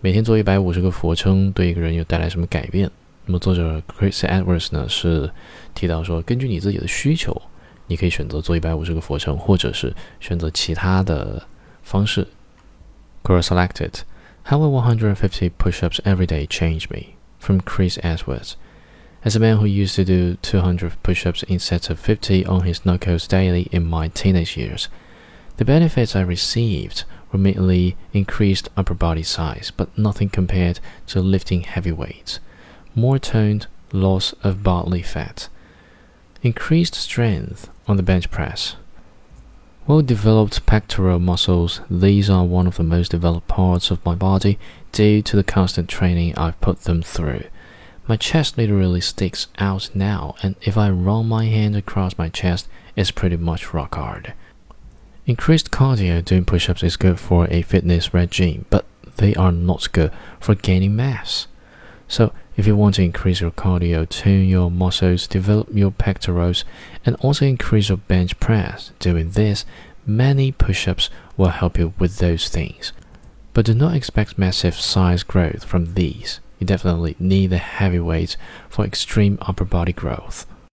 每天做一百五十个俯卧撑对一个人有带来什么改变？那么作者 Chris Edwards 呢是提到说，根据你自己的需求，你可以选择做一百五十个俯卧撑，或者是选择其他的方式。Quora selected How will 150 push-ups every day change me? From Chris Edwards. As a man who used to do 200 push-ups instead of 50 on his knuckles daily in my teenage years, the benefits I received were merely increased upper body size, but nothing compared to lifting heavy weights. More toned, loss of bodily fat, increased strength on the bench press. Well developed pectoral muscles, these are one of the most developed parts of my body due to the constant training I've put them through. My chest literally sticks out now, and if I run my hand across my chest, it's pretty much rock hard. Increased cardio doing push ups is good for a fitness regime, but they are not good for gaining mass. So, if you want to increase your cardio, tune your muscles, develop your pectorals, and also increase your bench press, doing this, many push ups will help you with those things. But do not expect massive size growth from these. You definitely need the heavy weights for extreme upper body growth.